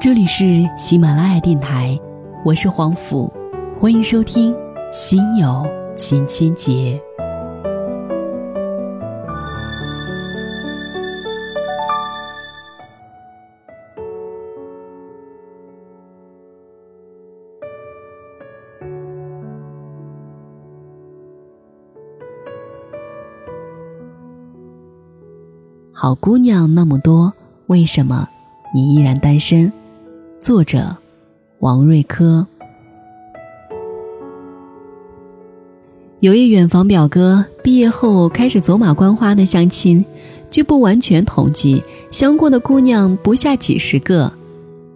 这里是喜马拉雅电台，我是黄甫，欢迎收听《心有千千结》。好姑娘那么多，为什么你依然单身？作者：王瑞科。有一远房表哥毕业后开始走马观花的相亲，据不完全统计，相过的姑娘不下几十个，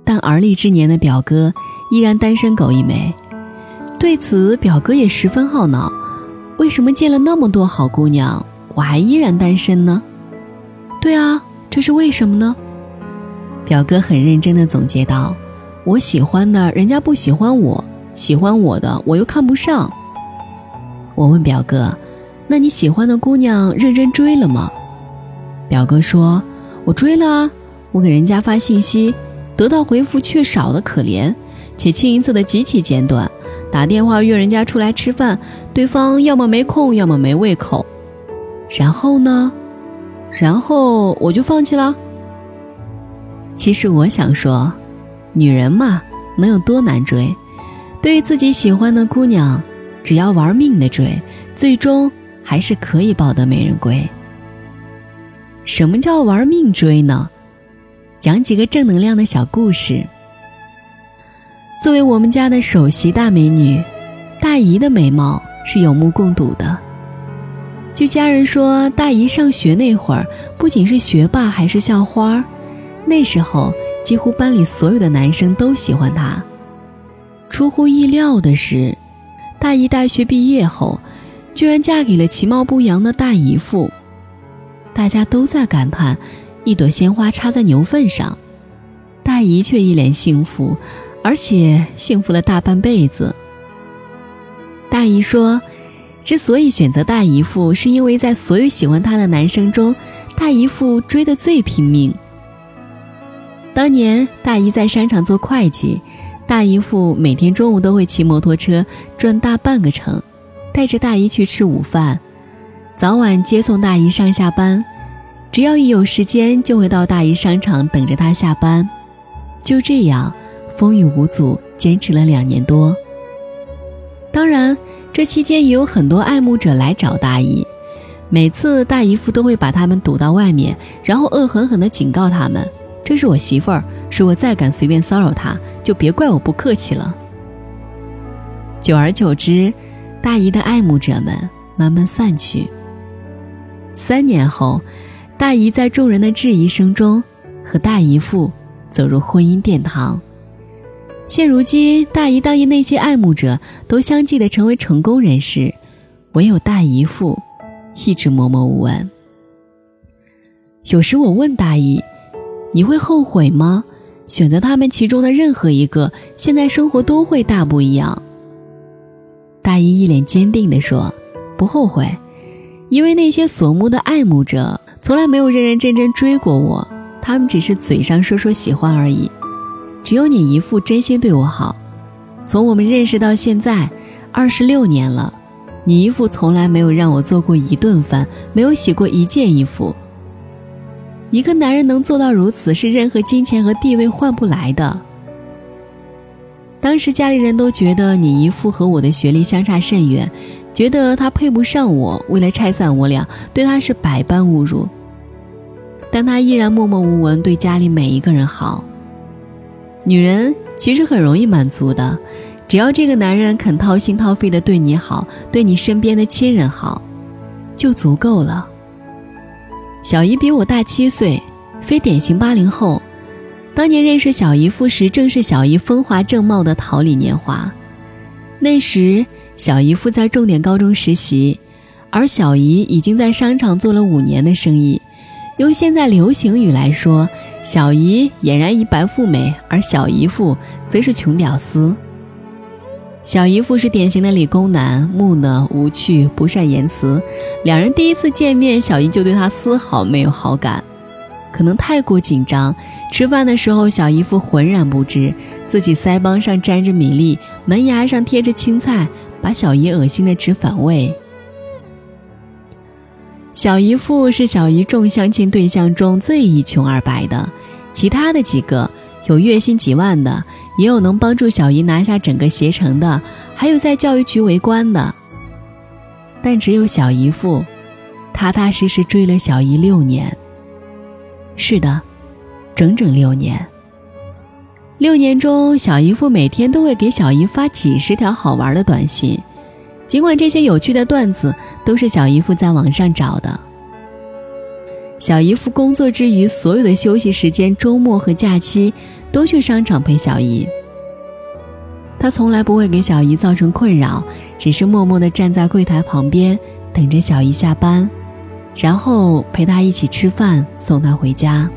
但而立之年的表哥依然单身狗一枚。对此，表哥也十分懊恼：为什么见了那么多好姑娘，我还依然单身呢？对啊，这是为什么呢？表哥很认真的总结道：“我喜欢的人家不喜欢我，喜欢我的我又看不上。”我问表哥：“那你喜欢的姑娘认真追了吗？”表哥说：“我追了啊，我给人家发信息，得到回复却少的可怜，且清一色的极其简短。打电话约人家出来吃饭，对方要么没空，要么没胃口。然后呢？”然后我就放弃了。其实我想说，女人嘛，能有多难追？对于自己喜欢的姑娘，只要玩命的追，最终还是可以抱得美人归。什么叫玩命追呢？讲几个正能量的小故事。作为我们家的首席大美女，大姨的美貌是有目共睹的。据家人说，大姨上学那会儿，不仅是学霸，还是校花。那时候，几乎班里所有的男生都喜欢她。出乎意料的是，大姨大学毕业后，居然嫁给了其貌不扬的大姨夫。大家都在感叹，一朵鲜花插在牛粪上，大姨却一脸幸福，而且幸福了大半辈子。大姨说。之所以选择大姨夫，是因为在所有喜欢他的男生中，大姨夫追得最拼命。当年大姨在商场做会计，大姨夫每天中午都会骑摩托车转大半个城，带着大姨去吃午饭，早晚接送大姨上下班，只要一有时间就会到大姨商场等着她下班。就这样，风雨无阻，坚持了两年多。当然。这期间也有很多爱慕者来找大姨，每次大姨夫都会把他们堵到外面，然后恶狠狠地警告他们：“这是我媳妇儿，如果再敢随便骚扰她，就别怪我不客气了。”久而久之，大姨的爱慕者们慢慢散去。三年后，大姨在众人的质疑声中，和大姨夫走入婚姻殿堂。现如今，大姨大姨那些爱慕者都相继的成为成功人士，唯有大姨父一直默默无闻。有时我问大姨：“你会后悔吗？选择他们其中的任何一个，现在生活都会大不一样。”大姨一脸坚定地说：“不后悔，因为那些索慕的爱慕者从来没有认认真真追过我，他们只是嘴上说说喜欢而已。”只有你姨父真心对我好，从我们认识到现在，二十六年了，你姨父从来没有让我做过一顿饭，没有洗过一件衣服。一个男人能做到如此，是任何金钱和地位换不来的。当时家里人都觉得你姨父和我的学历相差甚远，觉得他配不上我，为了拆散我俩，对他是百般侮辱。但他依然默默无闻，对家里每一个人好。女人其实很容易满足的，只要这个男人肯掏心掏肺的对你好，对你身边的亲人好，就足够了。小姨比我大七岁，非典型八零后。当年认识小姨夫时，正是小姨风华正茂的桃李年华。那时，小姨夫在重点高中实习，而小姨已经在商场做了五年的生意。用现在流行语来说，小姨俨然一白富美，而小姨夫则是穷屌丝。小姨夫是典型的理工男，木讷无趣，不善言辞。两人第一次见面，小姨就对他丝毫没有好感。可能太过紧张，吃饭的时候小姨夫浑然不知自己腮帮上沾着米粒，门牙上贴着青菜，把小姨恶心的直反胃。小姨夫是小姨众相亲对象中最一穷二白的，其他的几个有月薪几万的，也有能帮助小姨拿下整个携程的，还有在教育局为官的。但只有小姨夫，踏踏实实追了小姨六年。是的，整整六年。六年中，小姨夫每天都会给小姨发几十条好玩的短信。尽管这些有趣的段子都是小姨夫在网上找的，小姨夫工作之余，所有的休息时间、周末和假期都去商场陪小姨。他从来不会给小姨造成困扰，只是默默地站在柜台旁边等着小姨下班，然后陪她一起吃饭，送她回家。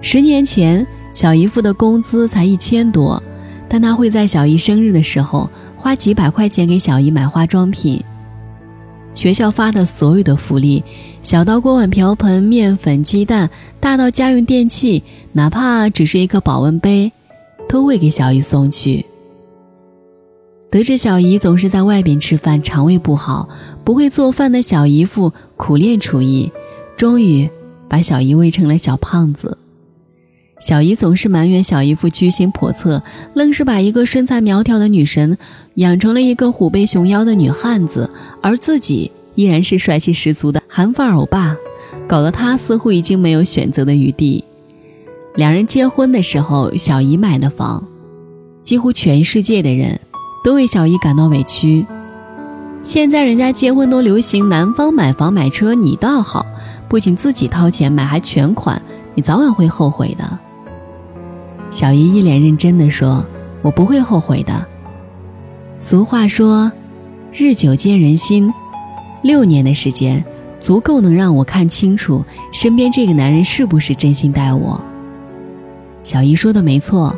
十年前，小姨夫的工资才一千多，但他会在小姨生日的时候。花几百块钱给小姨买化妆品，学校发的所有的福利，小到锅碗瓢盆、面粉、鸡蛋，大到家用电器，哪怕只是一个保温杯，都会给小姨送去。得知小姨总是在外边吃饭，肠胃不好，不会做饭的小姨夫苦练厨艺，终于把小姨喂成了小胖子。小姨总是埋怨小姨夫居心叵测，愣是把一个身材苗条的女神养成了一个虎背熊腰的女汉子，而自己依然是帅气十足的韩范欧巴，搞得他似乎已经没有选择的余地。两人结婚的时候，小姨买的房，几乎全世界的人都为小姨感到委屈。现在人家结婚都流行男方买房买车，你倒好，不仅自己掏钱买，还全款，你早晚会后悔的。小姨一脸认真地说：“我不会后悔的。”俗话说：“日久见人心。”六年的时间，足够能让我看清楚身边这个男人是不是真心待我。小姨说的没错，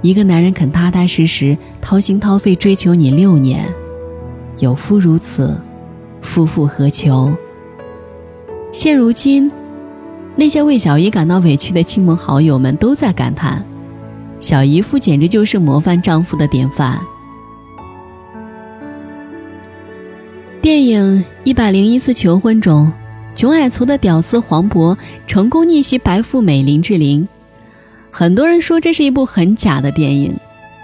一个男人肯踏踏实实掏心掏肺追求你六年，有夫如此，夫复何求？现如今。那些为小姨感到委屈的亲朋好友们都在感叹：“小姨夫简直就是模范丈夫的典范。”电影《一百零一次求婚》中，穷矮矬的屌丝黄渤成功逆袭白富美林志玲。很多人说这是一部很假的电影。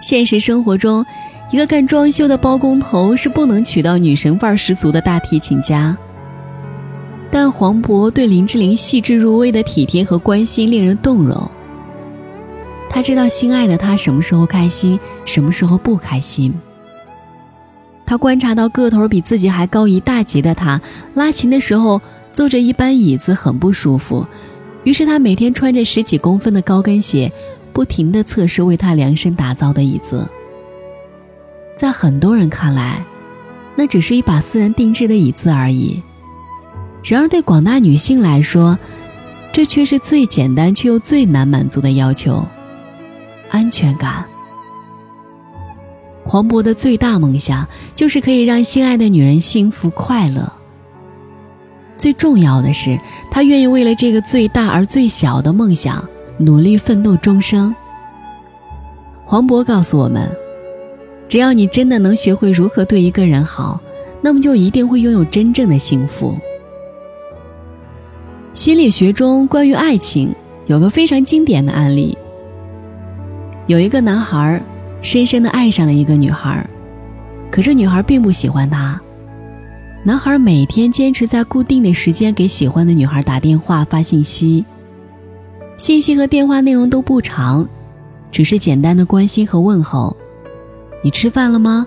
现实生活中，一个干装修的包工头是不能娶到女神范儿十足的大提琴家。但黄渤对林志玲细致入微的体贴和关心令人动容。他知道心爱的她什么时候开心，什么时候不开心。他观察到个头比自己还高一大截的她拉琴的时候坐着一班椅子很不舒服，于是他每天穿着十几公分的高跟鞋，不停地测试为她量身打造的椅子。在很多人看来，那只是一把私人定制的椅子而已。然而，对广大女性来说，这却是最简单却又最难满足的要求——安全感。黄渤的最大梦想就是可以让心爱的女人幸福快乐。最重要的是，他愿意为了这个最大而最小的梦想努力奋斗终生。黄渤告诉我们：只要你真的能学会如何对一个人好，那么就一定会拥有真正的幸福。心理学中关于爱情有个非常经典的案例。有一个男孩深深的爱上了一个女孩，可这女孩并不喜欢他。男孩每天坚持在固定的时间给喜欢的女孩打电话发信息，信息和电话内容都不长，只是简单的关心和问候。你吃饭了吗？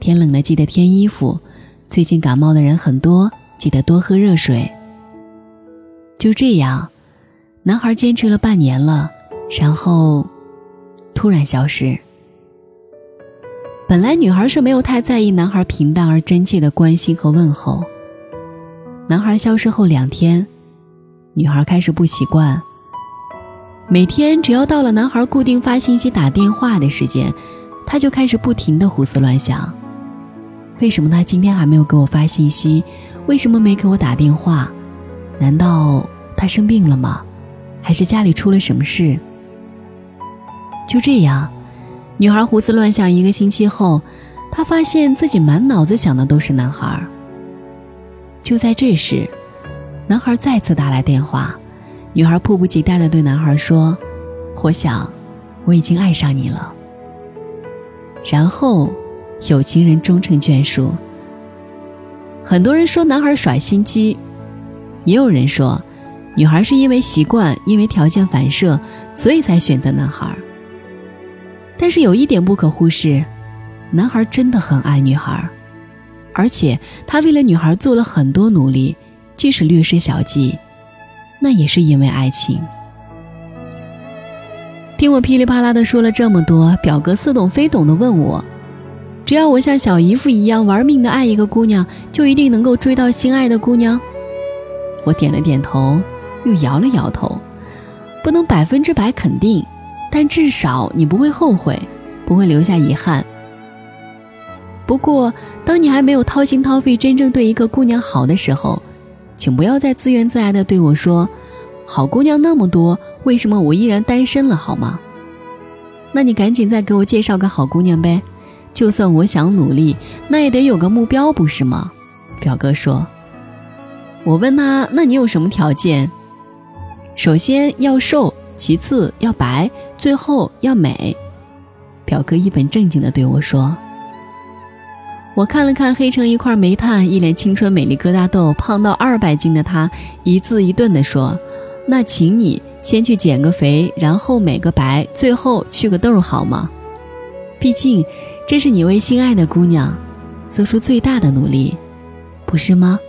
天冷了记得添衣服。最近感冒的人很多，记得多喝热水。就这样，男孩坚持了半年了，然后突然消失。本来女孩是没有太在意男孩平淡而真切的关心和问候。男孩消失后两天，女孩开始不习惯。每天只要到了男孩固定发信息、打电话的时间，她就开始不停的胡思乱想：为什么他今天还没有给我发信息？为什么没给我打电话？难道他生病了吗？还是家里出了什么事？就这样，女孩胡思乱想一个星期后，她发现自己满脑子想的都是男孩。就在这时，男孩再次打来电话，女孩迫不及待地对男孩说：“我想，我已经爱上你了。”然后，有情人终成眷属。很多人说男孩耍心机，也有人说，女孩是因为习惯，因为条件反射，所以才选择男孩。但是有一点不可忽视，男孩真的很爱女孩，而且他为了女孩做了很多努力，即使略施小计，那也是因为爱情。听我噼里啪啦的说了这么多，表哥似懂非懂的问我。只要我像小姨夫一样玩命的爱一个姑娘，就一定能够追到心爱的姑娘。我点了点头，又摇了摇头，不能百分之百肯定，但至少你不会后悔，不会留下遗憾。不过，当你还没有掏心掏肺真正对一个姑娘好的时候，请不要再自怨自艾的对我说：“好姑娘那么多，为什么我依然单身了？”好吗？那你赶紧再给我介绍个好姑娘呗。就算我想努力，那也得有个目标，不是吗？表哥说。我问他：“那你有什么条件？”首先要瘦，其次要白，最后要美。表哥一本正经地对我说。我看了看黑成一块煤炭、一脸青春美丽疙瘩痘、胖到二百斤的他，一字一顿地说：“那请你先去减个肥，然后美个白，最后去个痘，好吗？毕竟……”这是你为心爱的姑娘做出最大的努力，不是吗